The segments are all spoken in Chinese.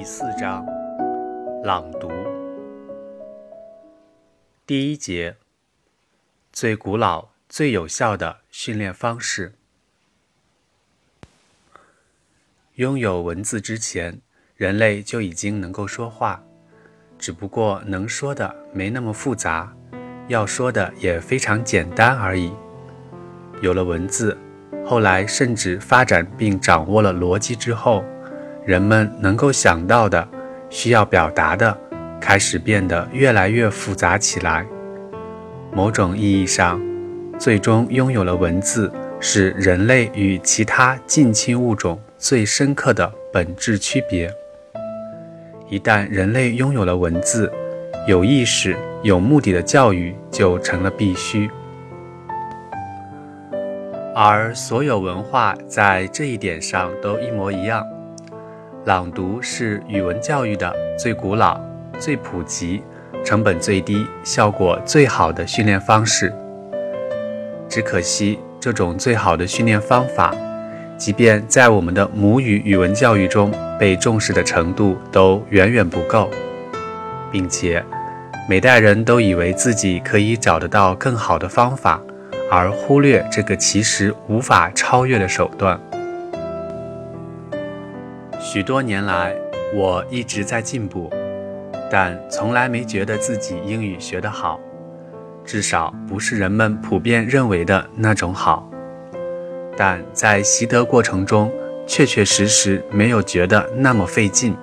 第四章，朗读。第一节，最古老、最有效的训练方式。拥有文字之前，人类就已经能够说话，只不过能说的没那么复杂，要说的也非常简单而已。有了文字，后来甚至发展并掌握了逻辑之后。人们能够想到的、需要表达的，开始变得越来越复杂起来。某种意义上，最终拥有了文字，是人类与其他近亲物种最深刻的本质区别。一旦人类拥有了文字，有意识、有目的的教育就成了必须。而所有文化在这一点上都一模一样。朗读是语文教育的最古老、最普及、成本最低、效果最好的训练方式。只可惜，这种最好的训练方法，即便在我们的母语语文教育中被重视的程度都远远不够，并且每代人都以为自己可以找得到更好的方法，而忽略这个其实无法超越的手段。许多年来，我一直在进步，但从来没觉得自己英语学得好，至少不是人们普遍认为的那种好。但在习得过程中，确确实实没有觉得那么费劲。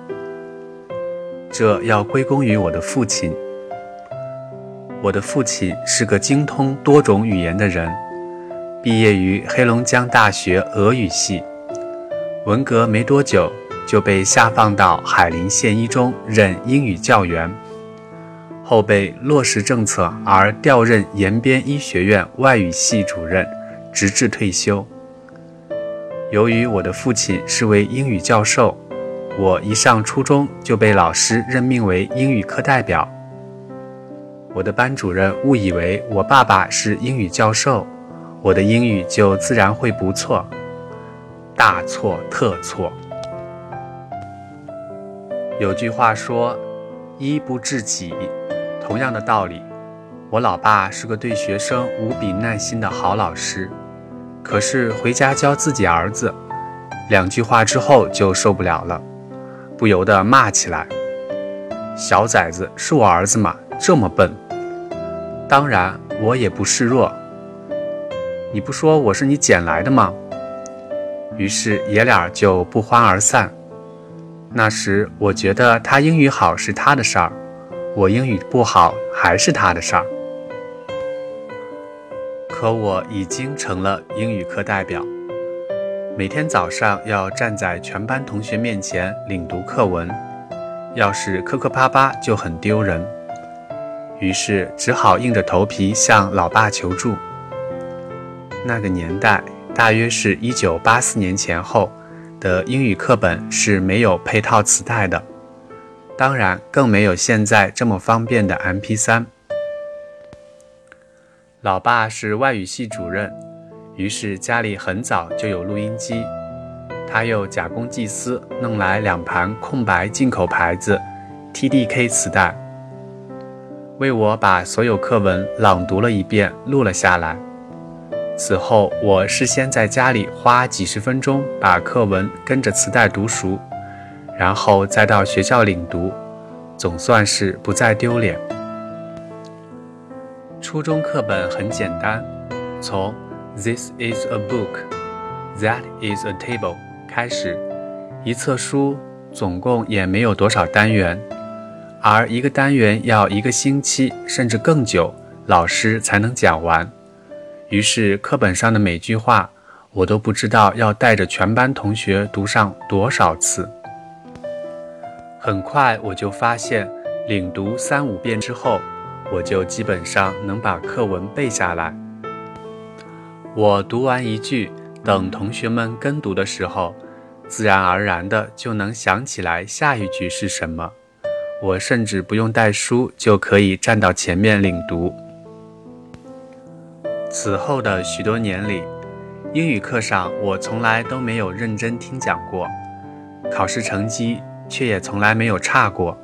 这要归功于我的父亲。我的父亲是个精通多种语言的人，毕业于黑龙江大学俄语系，文革没多久。就被下放到海林县一中任英语教员，后被落实政策而调任延边医学院外语系主任，直至退休。由于我的父亲是位英语教授，我一上初中就被老师任命为英语课代表。我的班主任误以为我爸爸是英语教授，我的英语就自然会不错。大错特错。有句话说：“医不治己。”同样的道理，我老爸是个对学生无比耐心的好老师，可是回家教自己儿子，两句话之后就受不了了，不由得骂起来：“小崽子，是我儿子吗？这么笨！”当然，我也不示弱。你不说我是你捡来的吗？于是爷俩就不欢而散。那时我觉得他英语好是他的事儿，我英语不好还是他的事儿。可我已经成了英语课代表，每天早上要站在全班同学面前领读课文，要是磕磕巴巴就很丢人，于是只好硬着头皮向老爸求助。那个年代大约是一九八四年前后。的英语课本是没有配套磁带的，当然更没有现在这么方便的 MP3。老爸是外语系主任，于是家里很早就有录音机，他又假公济私弄来两盘空白进口牌子 TDK 磁带，为我把所有课文朗读了一遍，录了下来。此后，我事先在家里花几十分钟把课文跟着磁带读熟，然后再到学校领读，总算是不再丢脸。初中课本很简单，从 "This is a book, that is a table" 开始，一册书总共也没有多少单元，而一个单元要一个星期甚至更久，老师才能讲完。于是，课本上的每句话，我都不知道要带着全班同学读上多少次。很快，我就发现，领读三五遍之后，我就基本上能把课文背下来。我读完一句，等同学们跟读的时候，自然而然的就能想起来下一句是什么。我甚至不用带书，就可以站到前面领读。此后的许多年里，英语课上我从来都没有认真听讲过，考试成绩却也从来没有差过。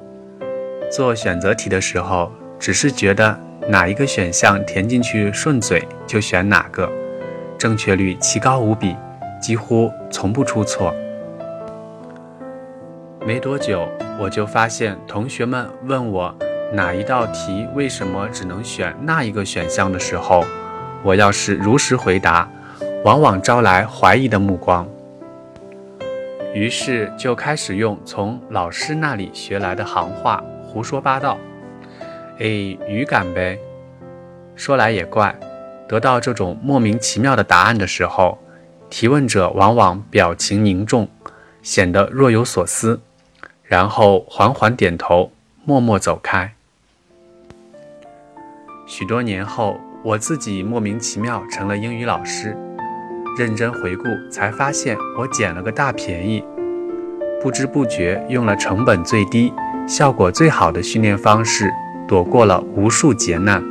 做选择题的时候，只是觉得哪一个选项填进去顺嘴就选哪个，正确率奇高无比，几乎从不出错。没多久，我就发现同学们问我哪一道题为什么只能选那一个选项的时候，我要是如实回答，往往招来怀疑的目光。于是就开始用从老师那里学来的行话胡说八道。哎，语感呗。说来也怪，得到这种莫名其妙的答案的时候，提问者往往表情凝重，显得若有所思。然后缓缓点头，默默走开。许多年后，我自己莫名其妙成了英语老师。认真回顾，才发现我捡了个大便宜。不知不觉用了成本最低、效果最好的训练方式，躲过了无数劫难。